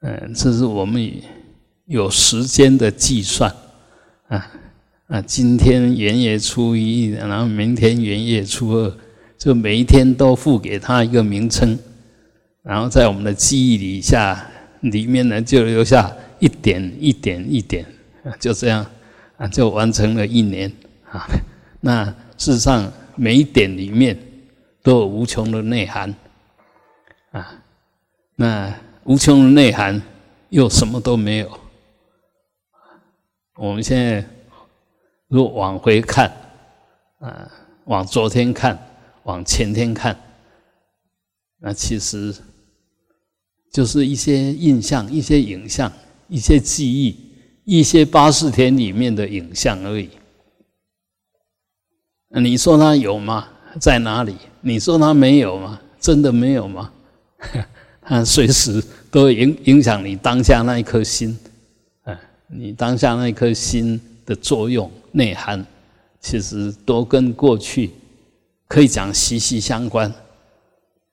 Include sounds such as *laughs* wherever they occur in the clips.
嗯，这是我们有时间的计算啊啊，今天元月初一，然后明天元月初二，就每一天都付给他一个名称，然后在我们的记忆里下里面呢，就留下一点一点一点，就这样啊，就完成了一年啊。那事实上，每一点里面都有无穷的内涵啊。那无穷的内涵又什么都没有。我们现在若往回看啊，往昨天看，往前天看，那其实就是一些印象、一些影像、一些记忆、一些八四天里面的影像而已。你说他有吗？在哪里？你说他没有吗？真的没有吗？啊 *laughs* 随时都会影影响你当下那一颗心，哎，你当下那一颗心的作用内涵，其实都跟过去可以讲息息相关，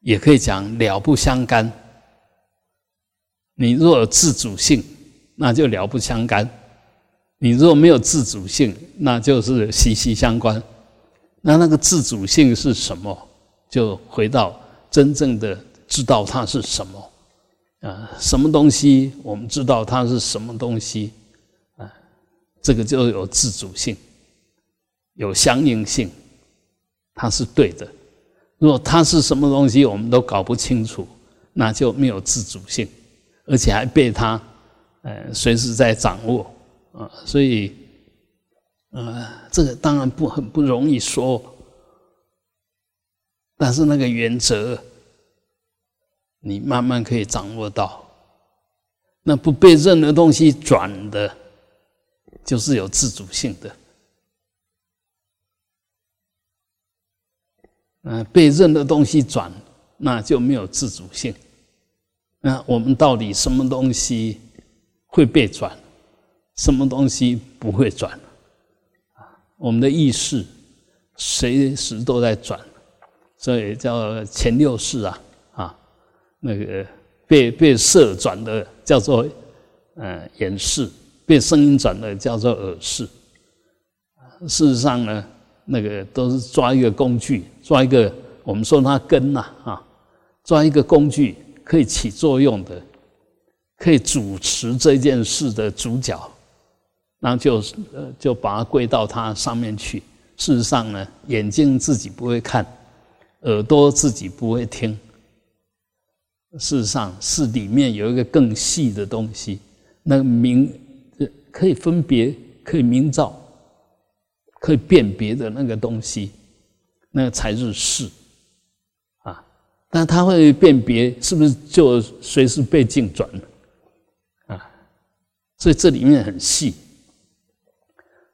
也可以讲了不相干。你若有自主性，那就了不相干；你若没有自主性，那就是息息相关。那那个自主性是什么？就回到真正的知道它是什么啊？什么东西？我们知道它是什么东西啊？这个就有自主性，有相应性，它是对的。如果它是什么东西，我们都搞不清楚，那就没有自主性，而且还被它呃随时在掌握啊，所以。呃，这个当然不很不容易说，但是那个原则，你慢慢可以掌握到。那不被任何东西转的，就是有自主性的。嗯，被任何东西转，那就没有自主性。那我们到底什么东西会被转，什么东西不会转？我们的意识随时都在转，所以叫前六识啊，那个被被色转的叫做呃眼视，被声音转的叫做耳视。事实上呢，那个都是抓一个工具，抓一个我们说它根呐啊，抓一个工具可以起作用的，可以主持这件事的主角。然后就呃就把它归到它上面去。事实上呢，眼睛自己不会看，耳朵自己不会听。事实上是里面有一个更细的东西，那个明可以分别、可以明照、可以辨别的那个东西，那个才是视啊。但它会辨别，是不是就随时被镜转了啊？所以这里面很细。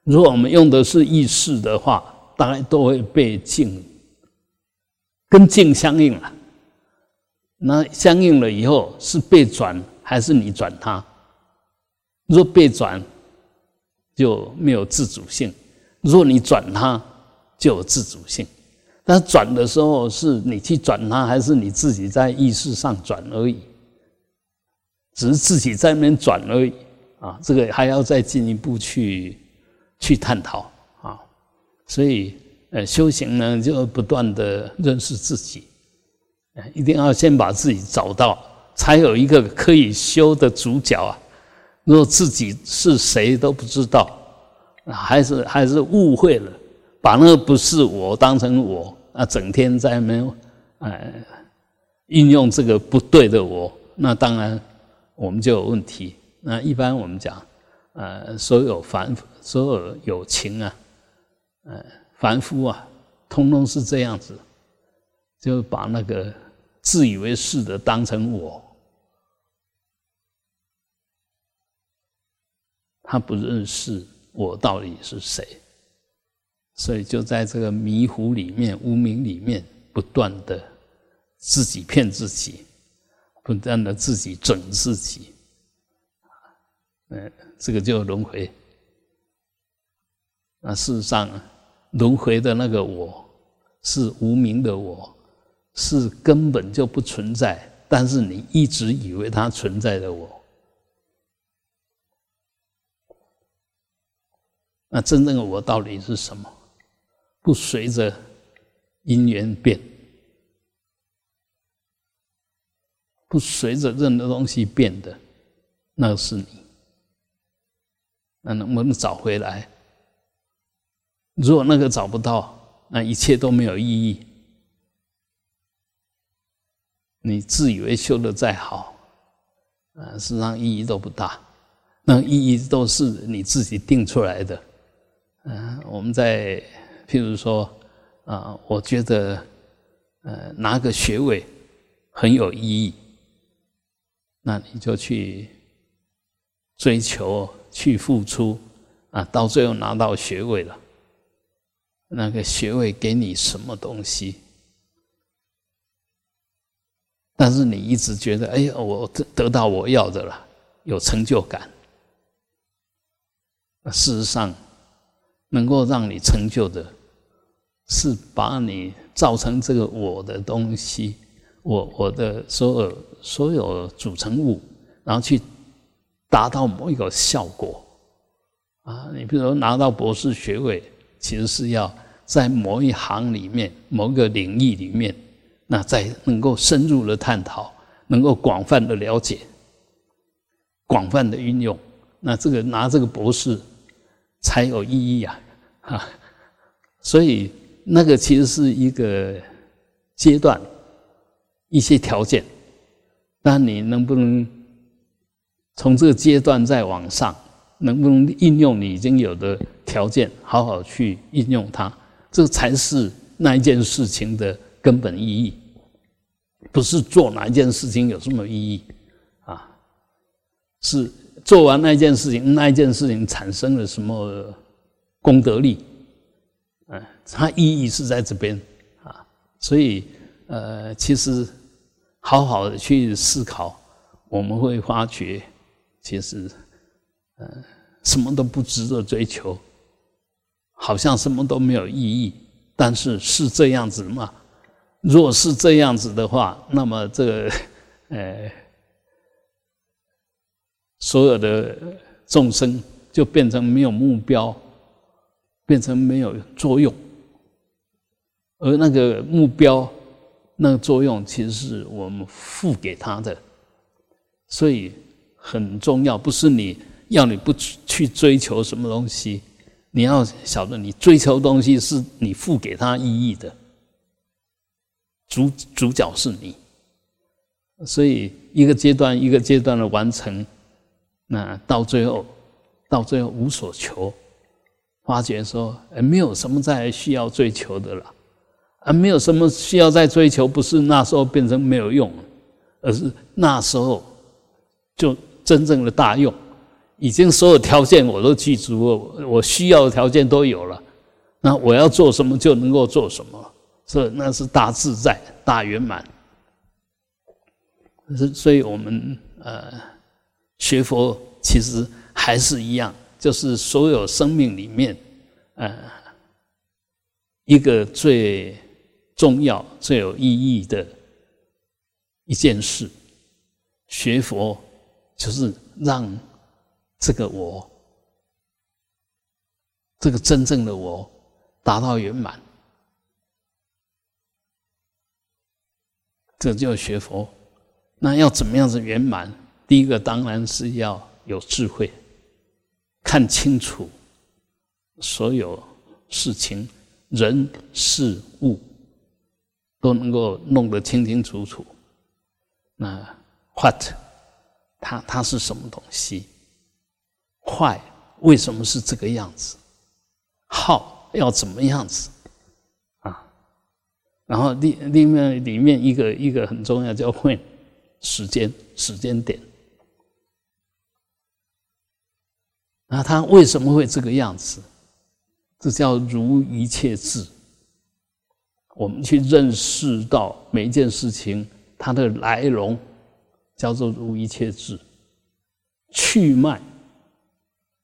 如果我们用的是意识的话，大概都会被静跟静相应了。那相应了以后，是被转还是你转他？若被转，就没有自主性；若你转他，就有自主性。但转的时候，是你去转他，还是你自己在意识上转而已？只是自己在那边转而已啊！这个还要再进一步去。去探讨啊，所以呃，修行呢就要不断的认识自己，一定要先把自己找到，才有一个可以修的主角啊。如果自己是谁都不知道，还是还是误会了，把那个不是我当成我啊，整天在那哎运用这个不对的我，那当然我们就有问题。那一般我们讲。呃，所有凡所有有情啊，呃，凡夫啊，通通是这样子，就把那个自以为是的当成我，他不认识我到底是谁，所以就在这个迷糊里面、无名里面，不断的自己骗自己，不断的自己整自己。嗯，这个就轮回。那事实上，轮回的那个我是无名的我，是根本就不存在但是你一直以为它存在的我。那真正的我到底是什么？不随着因缘变不随着任何东西变的那是你。那能不能找回来？如果那个找不到那一切都没有意义。你自以为修的再好，啊，实际上意义都不大。那意义都是你自己定出来的。嗯，我们在譬如说，啊，我觉得，呃，拿个学位很有意义，那你就去追求、去付出，啊，到最后拿到学位了。那个学位给你什么东西？但是你一直觉得，哎呀，我得得到我要的了，有成就感。事实上，能够让你成就的，是把你造成这个我的东西，我我的所有所有组成物，然后去达到某一个效果。啊，你比如说拿到博士学位，其实是要在某一行里面、某个领域里面。那再能够深入的探讨，能够广泛的了解，广泛的运用，那这个拿这个博士才有意义啊！哈，所以那个其实是一个阶段，一些条件，那你能不能从这个阶段再往上，能不能应用你已经有的条件，好好去应用它，这才是那一件事情的根本意义。不是做哪一件事情有什么意义啊？是做完那件事情，那一件事情产生了什么功德力？嗯，它意义是在这边啊。所以呃，其实好好的去思考，我们会发觉，其实呃，什么都不值得追求，好像什么都没有意义。但是是这样子吗？若是这样子的话，那么这个，*laughs* 呃，所有的众生就变成没有目标，变成没有作用，而那个目标、那个作用，其实是我们付给他的，所以很重要。不是你要你不去追求什么东西，你要晓得，你追求东西是你付给他意义的。主主角是你，所以一个阶段一个阶段的完成，那到最后，到最后无所求，发觉说，哎，没有什么再需要追求的了，啊，没有什么需要再追求，不是那时候变成没有用，而是那时候就真正的大用，已经所有条件我都记住了，我需要的条件都有了，那我要做什么就能够做什么。这那是大自在、大圆满。是，所以我们呃学佛其实还是一样，就是所有生命里面，呃，一个最重要、最有意义的一件事，学佛就是让这个我，这个真正的我达到圆满。这就学佛，那要怎么样子圆满？第一个当然是要有智慧，看清楚所有事情、人事物都能够弄得清清楚楚。那 what 它它是什么东西？坏为什么是这个样子？好要怎么样子？然后另另外里面一个一个很重要叫会时间时间点，那他为什么会这个样子？这叫如一切智。我们去认识到每一件事情它的来龙，叫做如一切智；去脉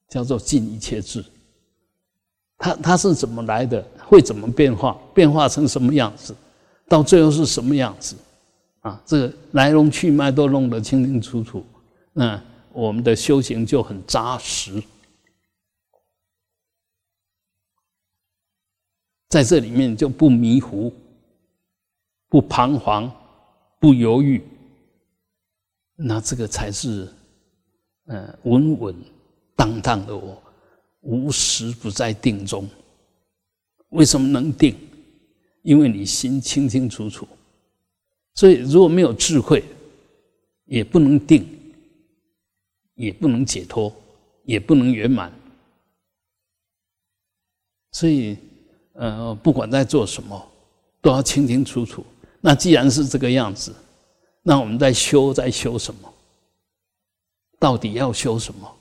叫做尽一切智。它它是怎么来的？会怎么变化？变化成什么样子？到最后是什么样子？啊，这个来龙去脉都弄得清清楚楚，那我们的修行就很扎实。在这里面就不迷糊、不彷徨、不犹豫，那这个才是，嗯，稳稳当当的我，无时不在定中。为什么能定？因为你心清清楚楚。所以如果没有智慧，也不能定，也不能解脱，也不能圆满。所以，呃，不管在做什么，都要清清楚楚。那既然是这个样子，那我们在修，在修什么？到底要修什么？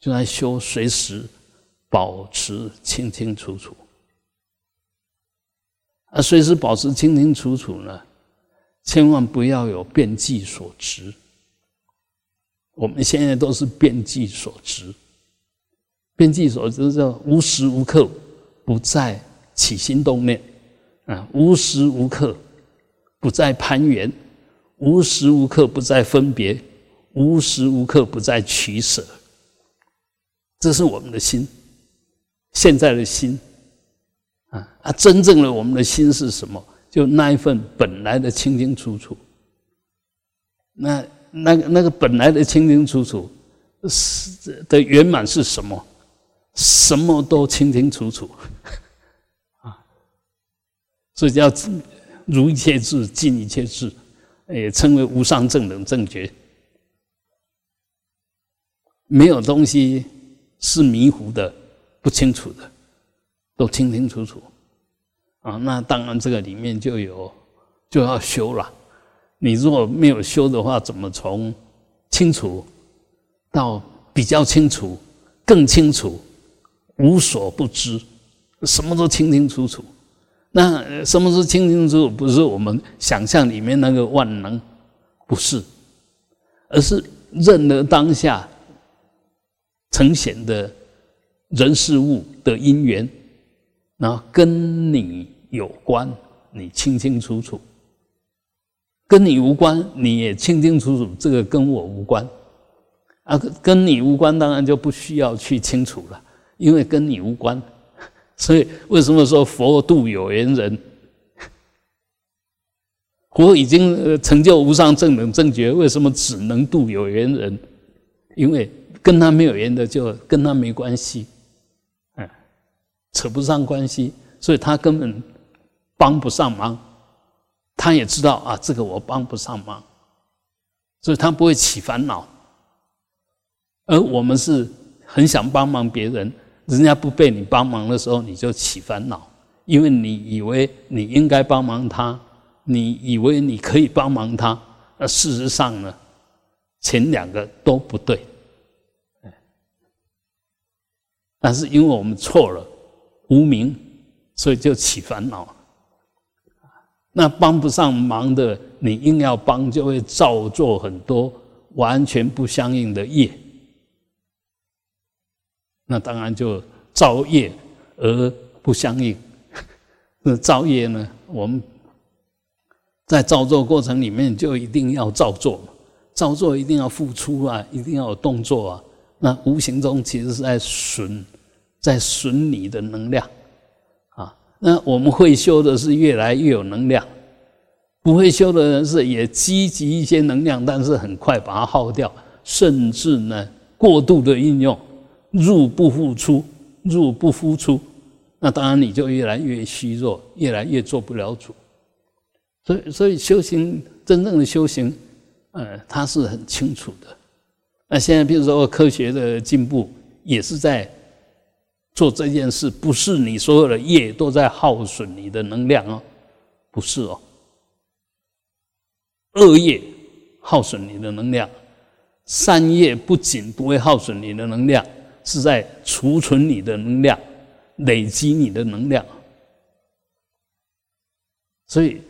就在修，随时保持清清楚楚。啊，随时保持清清楚楚呢，千万不要有变计所执。我们现在都是变计所执。边际所执叫无时无刻不在起心动念，啊，无时无刻不在攀缘，无时无刻不在分别，无时无刻不在取舍。这是我们的心，现在的心，啊啊，真正的我们的心是什么？就那一份本来的清清楚楚。那那个那个本来的清清楚楚是的圆满是什么？什么都清清楚楚，啊，所以叫如一切智，尽一切智，也称为无上正等正觉。没有东西是迷糊的、不清楚的，都清清楚楚。啊，那当然这个里面就有就要修了。你如果没有修的话，怎么从清楚到比较清楚、更清楚？无所不知，什么都清清楚楚。那什么是清清楚楚？不是我们想象里面那个万能，不是，而是任何当下呈现的人事物的因缘，然后跟你有关，你清清楚楚；跟你无关，你也清清楚楚。这个跟我无关啊，跟你无关，当然就不需要去清楚了。因为跟你无关，*laughs* 所以为什么说佛度有缘人？*laughs* 佛已经成就无上正等正觉，为什么只能度有缘人？因为跟他没有缘的，就跟他没关系，扯不上关系，所以他根本帮不上忙。他也知道啊，这个我帮不上忙，所以他不会起烦恼。而我们是很想帮忙别人。人家不被你帮忙的时候，你就起烦恼，因为你以为你应该帮忙他，你以为你可以帮忙他，而事实上呢，前两个都不对。但是因为我们错了，无名，所以就起烦恼。那帮不上忙的，你硬要帮，就会造作很多完全不相应的业。那当然就造业而不相应。*laughs* 那造业呢？我们在造作过程里面就一定要造作，造作一定要付出啊，一定要有动作啊。那无形中其实是在损，在损你的能量啊。那我们会修的是越来越有能量，不会修的人是也积极一些能量，但是很快把它耗掉，甚至呢过度的应用。入不敷出，入不敷出，那当然你就越来越虚弱，越来越做不了主。所以，所以修行真正的修行，呃，它是很清楚的。那现在，比如说科学的进步，也是在做这件事，不是你所有的业都在耗损你的能量哦，不是哦，恶业耗损你的能量，善业不仅不会耗损你的能量。是在储存你的能量，累积你的能量。所以，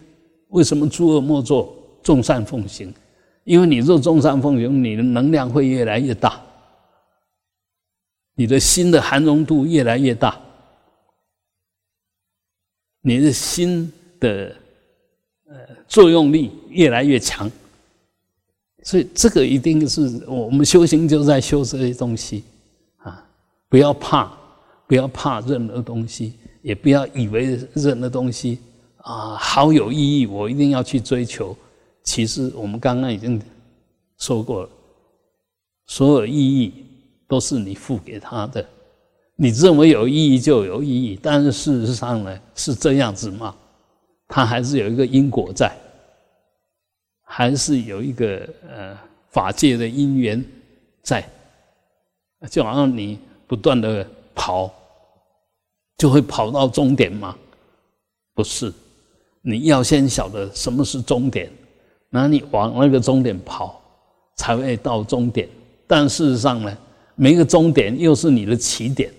为什么诸恶莫作，众善奉行？因为你做众善奉行，你的能量会越来越大，你的心的含容度越来越大，你的心的呃作用力越来越强。所以，这个一定是我们修行就在修这些东西啊。不要怕，不要怕任何东西，也不要以为任何东西啊好有意义，我一定要去追求。其实我们刚刚已经说过了，所有意义都是你付给他的。你认为有意义就有意义，但是事实上呢，是这样子吗？它还是有一个因果在，还是有一个呃法界的因缘在，就好像你不断的跑，就会跑到终点吗？不是，你要先晓得什么是终点，然后你往那个终点跑，才会到终点。但事实上呢，每一个终点又是你的起点。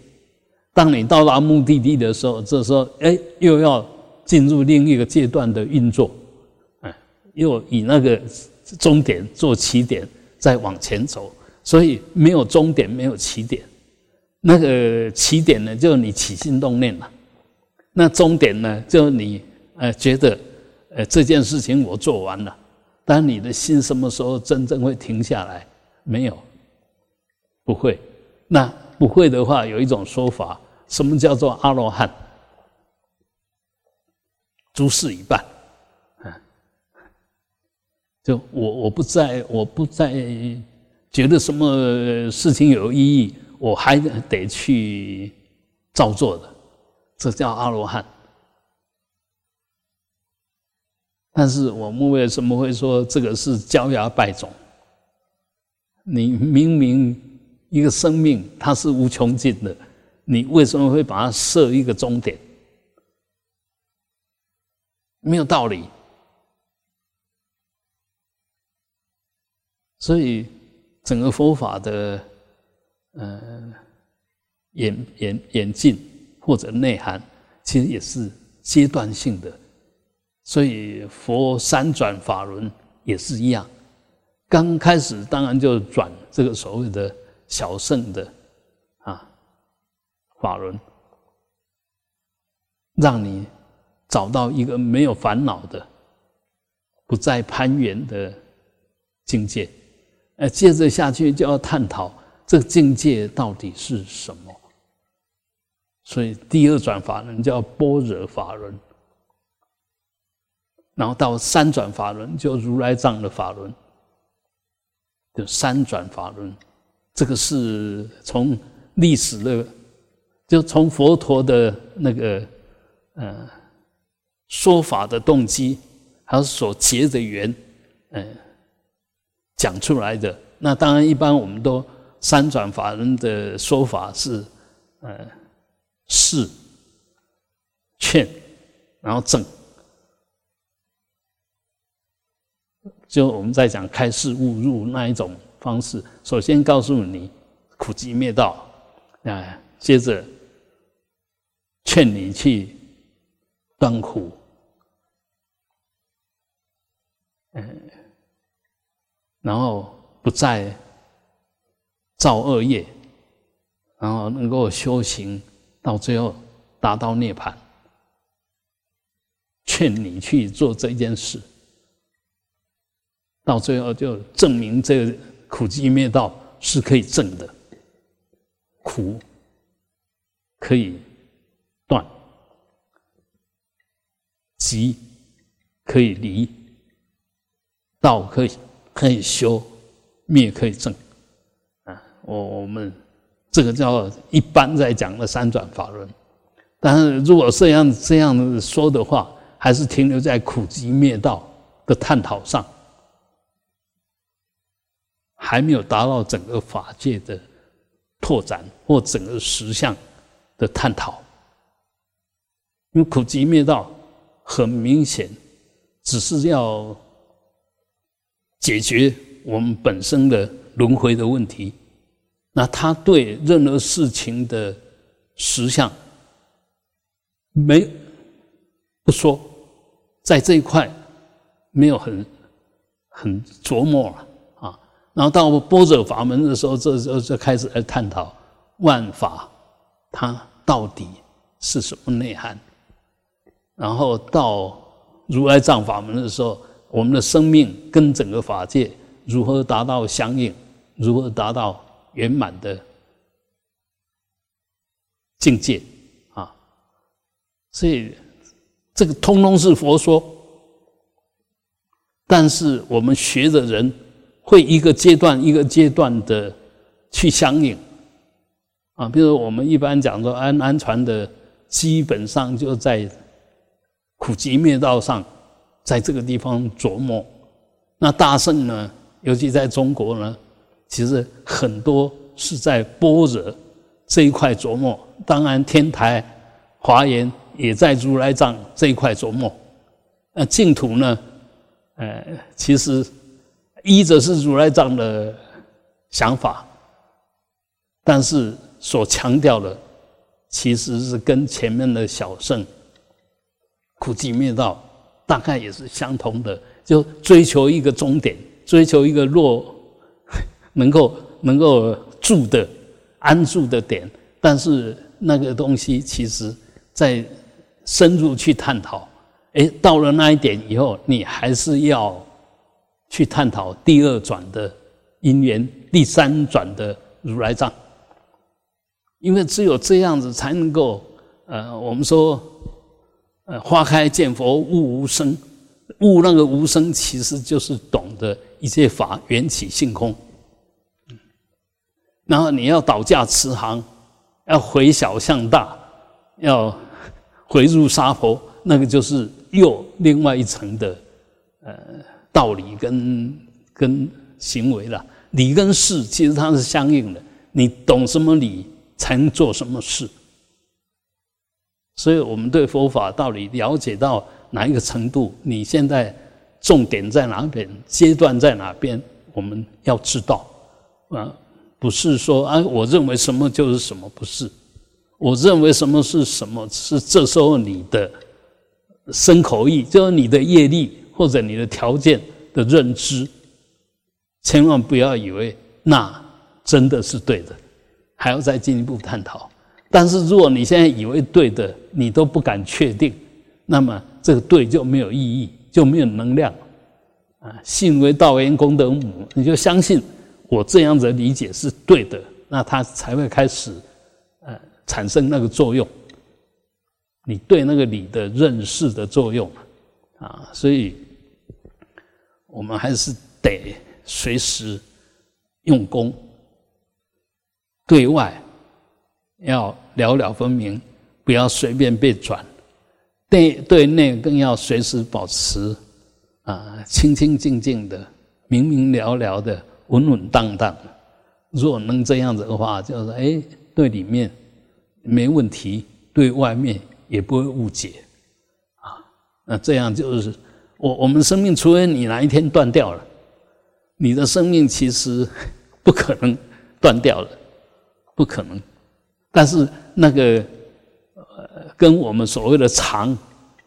当你到达目的地的时候，这时候哎，又要进入另一个阶段的运作，哎，又以那个终点做起点，再往前走。所以没有终点，没有起点。那个起点呢，就是你起心动念了；那终点呢，就是你呃觉得呃这件事情我做完了。但你的心什么时候真正会停下来？没有，不会。那。不会的话，有一种说法，什么叫做阿罗汉？诸事已办，啊，就我我不在，我不在觉得什么事情有意义，我还得去照做的，这叫阿罗汉。但是我们为什么会说这个是焦芽败种？你明明。一个生命它是无穷尽的，你为什么会把它设一个终点？没有道理。所以整个佛法的呃演演演进或者内涵，其实也是阶段性的。所以佛三转法轮也是一样，刚开始当然就转这个所谓的。小圣的啊法轮，让你找到一个没有烦恼的、不再攀缘的境界。呃，接着下去就要探讨这个境界到底是什么。所以第二转法轮叫般若法轮，然后到三转法轮就如来藏的法轮，就三转法轮。这个是从历史的，就从佛陀的那个呃说法的动机，还有所结的缘，嗯，讲出来的。那当然，一般我们都三转法人的说法是，呃，示、劝，然后正。就我们在讲开示悟入那一种。方式首先告诉你苦集灭道啊，接着劝你去断苦，嗯，然后不再造恶业，然后能够修行到最后达到涅槃，劝你去做这件事，到最后就证明这。苦集灭道是可以证的，苦可以断，集可以离，道可以可以修，灭可以证。啊，我我们这个叫一般在讲的三转法轮，但是如果这样这样说的话，还是停留在苦集灭道的探讨上。还没有达到整个法界的拓展或整个实相的探讨，因为苦集灭道很明显，只是要解决我们本身的轮回的问题。那他对任何事情的实相没不说，在这一块没有很很琢磨了。然后到波若法门的时候，这时候就开始来探讨万法它到底是什么内涵。然后到如来藏法门的时候，我们的生命跟整个法界如何达到相应，如何达到圆满的境界啊，所以这个通通是佛说，但是我们学的人会一个阶段一个阶段的去相应啊，比如我们一般讲说安安全的，基本上就在苦集灭道上，在这个地方琢磨。那大圣呢，尤其在中国呢，其实很多是在般若。这一块琢磨，当然天台、华严也在如来藏这一块琢磨。那净土呢？呃，其实依着是如来藏的想法，但是所强调的其实是跟前面的小圣苦集灭道大概也是相同的，就追求一个终点，追求一个落能够 *laughs* 能够住的。安住的点，但是那个东西其实，在深入去探讨，哎，到了那一点以后，你还是要去探讨第二转的因缘，第三转的如来藏，因为只有这样子才能够，呃，我们说，呃，花开见佛悟无生，悟那个无生，其实就是懂得一切法缘起性空。然后你要倒驾慈航，要回小向大，要回入沙婆，那个就是又另外一层的呃道理跟跟行为了。理跟事其实它是相应的，你懂什么理，才能做什么事。所以我们对佛法道理了解到哪一个程度，你现在重点在哪边，阶段在哪边，我们要知道啊。不是说啊，我认为什么就是什么，不是。我认为什么是什么，是这时候你的身口意，就是你的业力或者你的条件的认知。千万不要以为那真的是对的，还要再进一步探讨。但是如果你现在以为对的，你都不敢确定，那么这个对就没有意义，就没有能量啊。信为道源功德母，你就相信。我这样子理解是对的，那它才会开始，呃，产生那个作用。你对那个理的认识的作用，啊，所以我们还是得随时用功，对外要了了分明，不要随便被转；对对内更要随时保持啊清清静静的、明明了了的。稳稳当当，若能这样子的话，就是哎，对里面没问题，对外面也不会误解，啊，那这样就是我我们生命，除非你哪一天断掉了，你的生命其实 *laughs* 不可能断掉了，不可能。但是那个呃，跟我们所谓的长，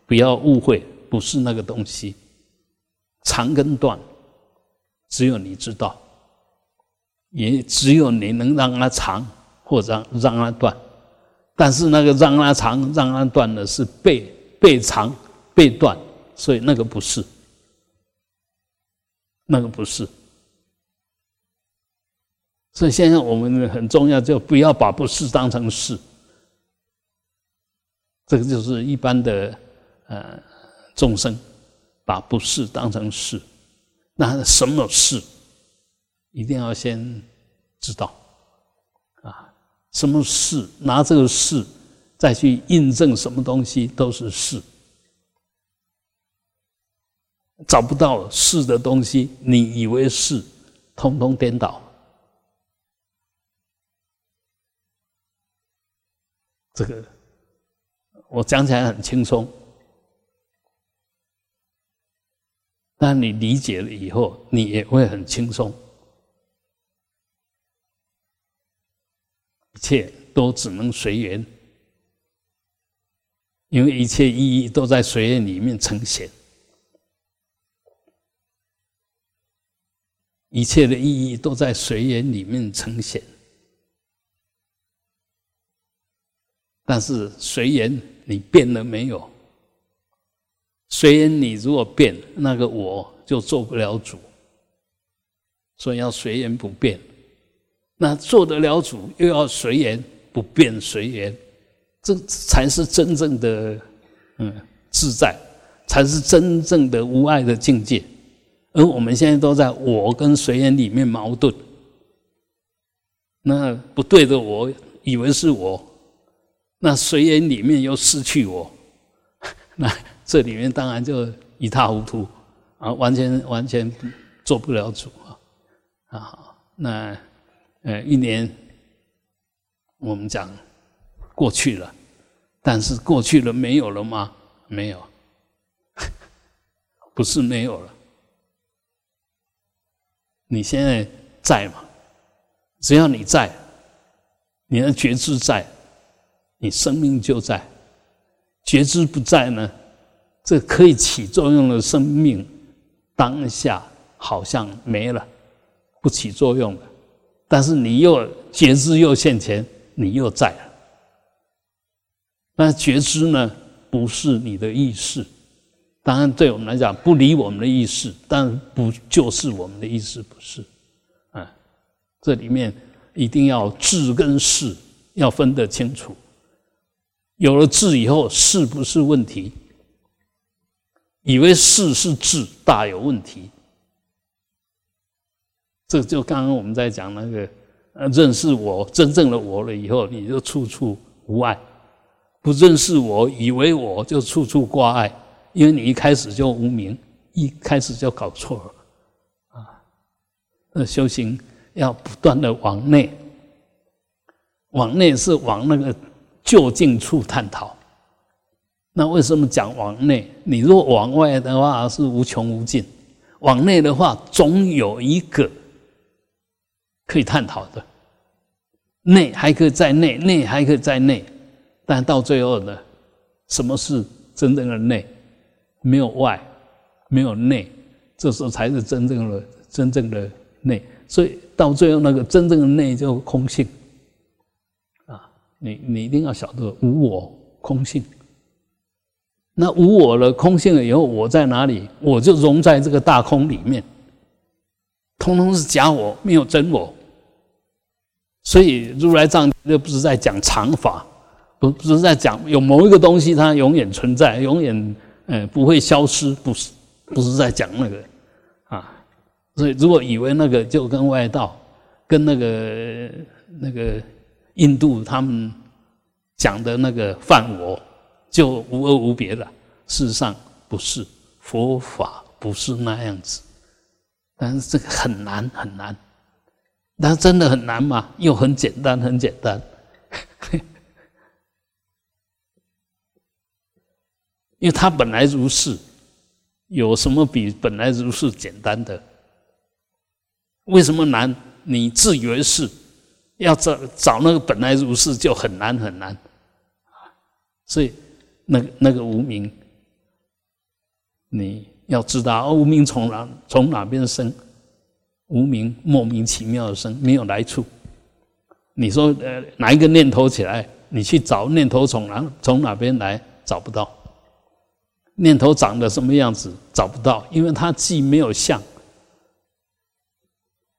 不要误会，不是那个东西，长跟断，只有你知道。也只有你能让它长，或者让让它断，但是那个让它长、让它断的是被被长、被断，所以那个不是，那个不是。所以现在我们很重要，就不要把不是当成是。这个就是一般的呃众生把不是当成是，那什么是？一定要先知道啊，什么事拿这个事再去印证什么东西都是事，找不到是的东西，你以为是，通通颠倒。这个我讲起来很轻松，但你理解了以后，你也会很轻松。一切都只能随缘，因为一切意义都在随缘里面呈现，一切的意义都在随缘里面呈现。但是随缘你变了没有？随缘你如果变，那个我就做不了主，所以要随缘不变。那做得了主，又要随缘不变随缘，这才是真正的嗯自在，才是真正的无爱的境界。而我们现在都在我跟随缘里面矛盾，那不对的，我以为是我，那随缘里面又失去我，*laughs* 那这里面当然就一塌糊涂啊，完全完全做不了主啊啊！那呃，一年我们讲过去了，但是过去了没有了吗？没有，*laughs* 不是没有了。你现在在吗？只要你在，你的觉知在，你生命就在；觉知不在呢，这可以起作用的生命，当下好像没了，不起作用了。但是你又觉知又现前，你又在了。那觉知呢，不是你的意识。当然，对我们来讲，不理我们的意识，但不就是我们的意识？不是，啊，这里面一定要智跟事要分得清楚。有了智以后，事不是问题。以为事是智，大有问题。这就刚刚我们在讲那个，呃，认识我真正的我了以后，你就处处无爱；不认识我，以为我就处处挂碍。因为你一开始就无名，一开始就搞错了，啊，那修行要不断的往内，往内是往那个就近处探讨。那为什么讲往内？你若往外的话是无穷无尽，往内的话总有一个可以探讨的。内还可以在内，内还可以在内，但到最后呢，什么是真正的内？没有外，没有内，这时候才是真正的真正的内。所以到最后，那个真正的内就空性啊！你你一定要晓得无我空性。那无我了，空性了以后，我在哪里？我就融在这个大空里面，通通是假我，没有真我。所以如来藏就不是在讲常法，不不是在讲有某一个东西它永远存在，永远。嗯，不会消失，不是，不是在讲那个，啊，所以如果以为那个就跟外道，跟那个那个印度他们讲的那个犯我，就无二无别的，事实上不是，佛法不是那样子，但是这个很难很难，但真的很难吗？又很简单很简单。因为它本来如是，有什么比本来如是简单的？为什么难？你自以为是，要找找那个本来如是就很难很难，所以那那个无名，你要知道，无名从哪从哪边生？无名莫名其妙的生，没有来处。你说呃，哪一个念头起来，你去找念头从哪从哪边来，找不到。念头长得什么样子找不到，因为它既没有相，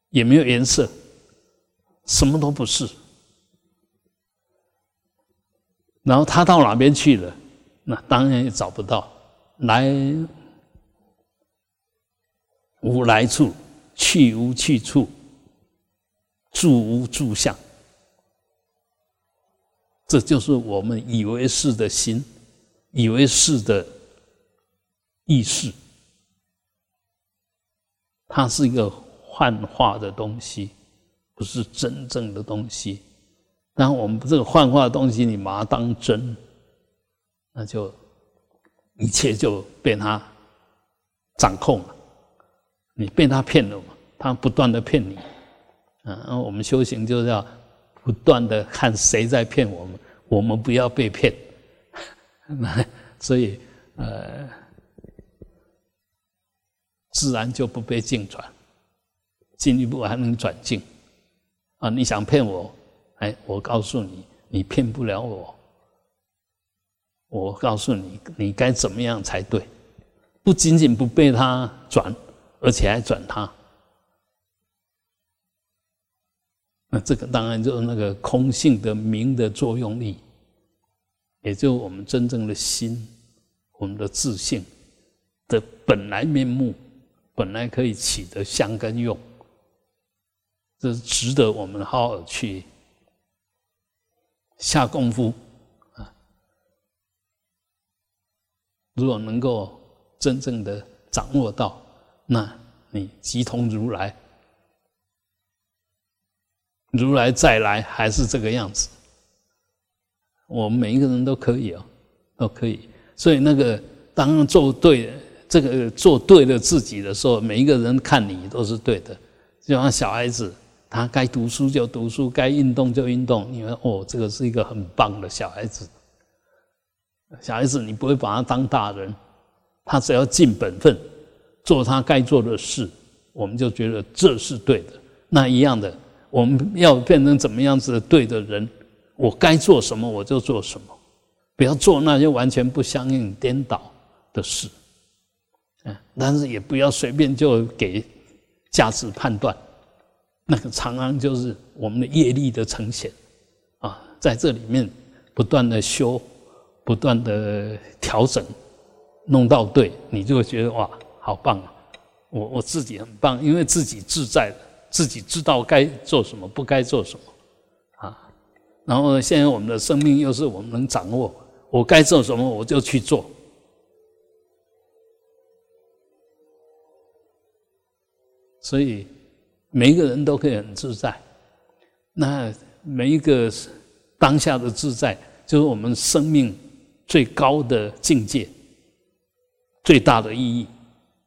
也没有颜色，什么都不是。然后它到哪边去了？那当然也找不到。来无来处，去无去处，住无住相。这就是我们以为是的心，以为是的。意识，它是一个幻化的东西，不是真正的东西。然我们这个幻化的东西，你把它当真，那就一切就被它掌控了。你被他骗了嘛？他不断的骗你，嗯，我们修行就是要不断的看谁在骗我们，我们不要被骗。*laughs* 所以，呃。自然就不被境转，进一步还能转境啊！你想骗我，哎，我告诉你，你骗不了我。我告诉你，你该怎么样才对？不仅仅不被他转，而且还转他。那这个当然就是那个空性的明的作用力也就我们真正的心，我们的自信的本来面目，本来可以起的香根用，这是值得我们好好去下功夫啊！如果能够真正的掌握到，那你即同如来，如来再来还是这个样子。我们每一个人都可以哦，都可以。所以那个当做对这个做对了自己的时候，每一个人看你都是对的。就像小孩子，他该读书就读书，该运动就运动。你们哦，这个是一个很棒的小孩子。小孩子，你不会把他当大人，他只要尽本分，做他该做的事，我们就觉得这是对的。那一样的，我们要变成怎么样子的对的人？我该做什么我就做什么，不要做那些完全不相应、颠倒的事。嗯，但是也不要随便就给价值判断，那个常常就是我们的业力的呈现啊，在这里面不断的修，不断的调整，弄到对，你就会觉得哇，好棒啊！我我自己很棒，因为自己自在的，自己知道该做什么，不该做什么。啊然后现在我们的生命又是我们能掌握，我该做什么我就去做，所以每一个人都可以很自在。那每一个当下的自在，就是我们生命最高的境界，最大的意义，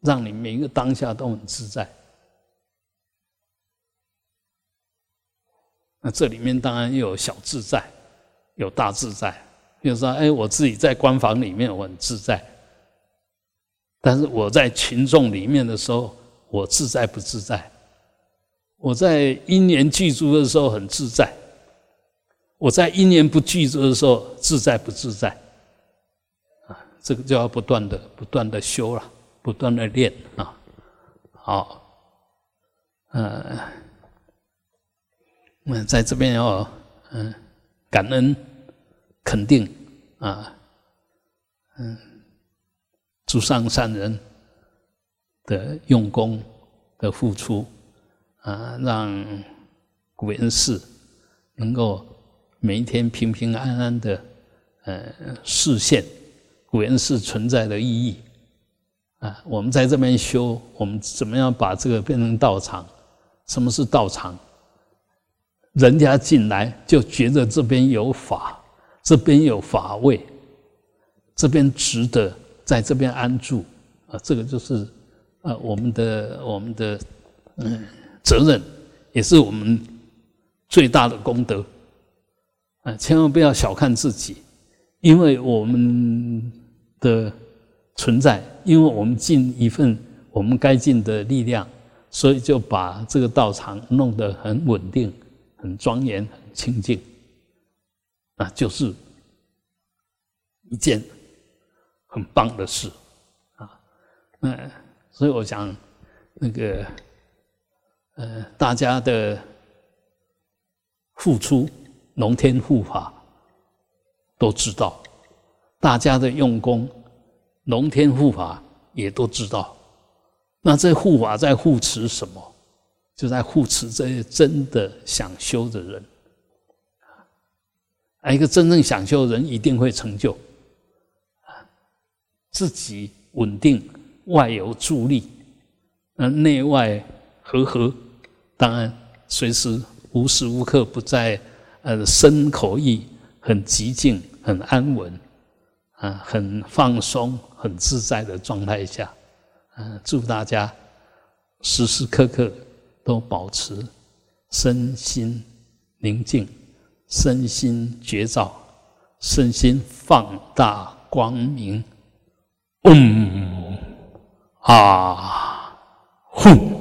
让你每一个当下都很自在。那这里面当然又有小自在，有大自在。比如说，哎，我自己在官房里面我很自在，但是我在群众里面的时候，我自在不自在？我在因缘具足的时候很自在，我在因缘不具足的时候自在不自在？啊，这个就要不断的、不断的修了，不断的练啊。好，嗯。那在这边要嗯感恩肯定啊嗯诸上善人的用功的付出啊，让古人寺能够每一天平平安安的呃实现古人寺存在的意义啊。我们在这边修，我们怎么样把这个变成道场？什么是道场？人家进来就觉得这边有法，这边有法位，这边值得在这边安住啊！这个就是啊，我们的我们的嗯责任，也是我们最大的功德啊！千万不要小看自己，因为我们的存在，因为我们尽一份我们该尽的力量，所以就把这个道场弄得很稳定。很庄严、很清净，啊，就是一件很棒的事啊。那所以我想，那个呃，大家的付出、龙天护法都知道，大家的用功，龙天护法也都知道。那这护法在护持什么？就在护持这些真的想修的人，啊，一个真正想修的人一定会成就，自己稳定，外有助力，那内外和合，当然随时无时无刻不在，呃，身口意很极静、很安稳，啊，很放松、很自在的状态下，嗯，祝大家时时刻刻。都保持身心宁静，身心觉照，身心放大光明。嗯啊，呼。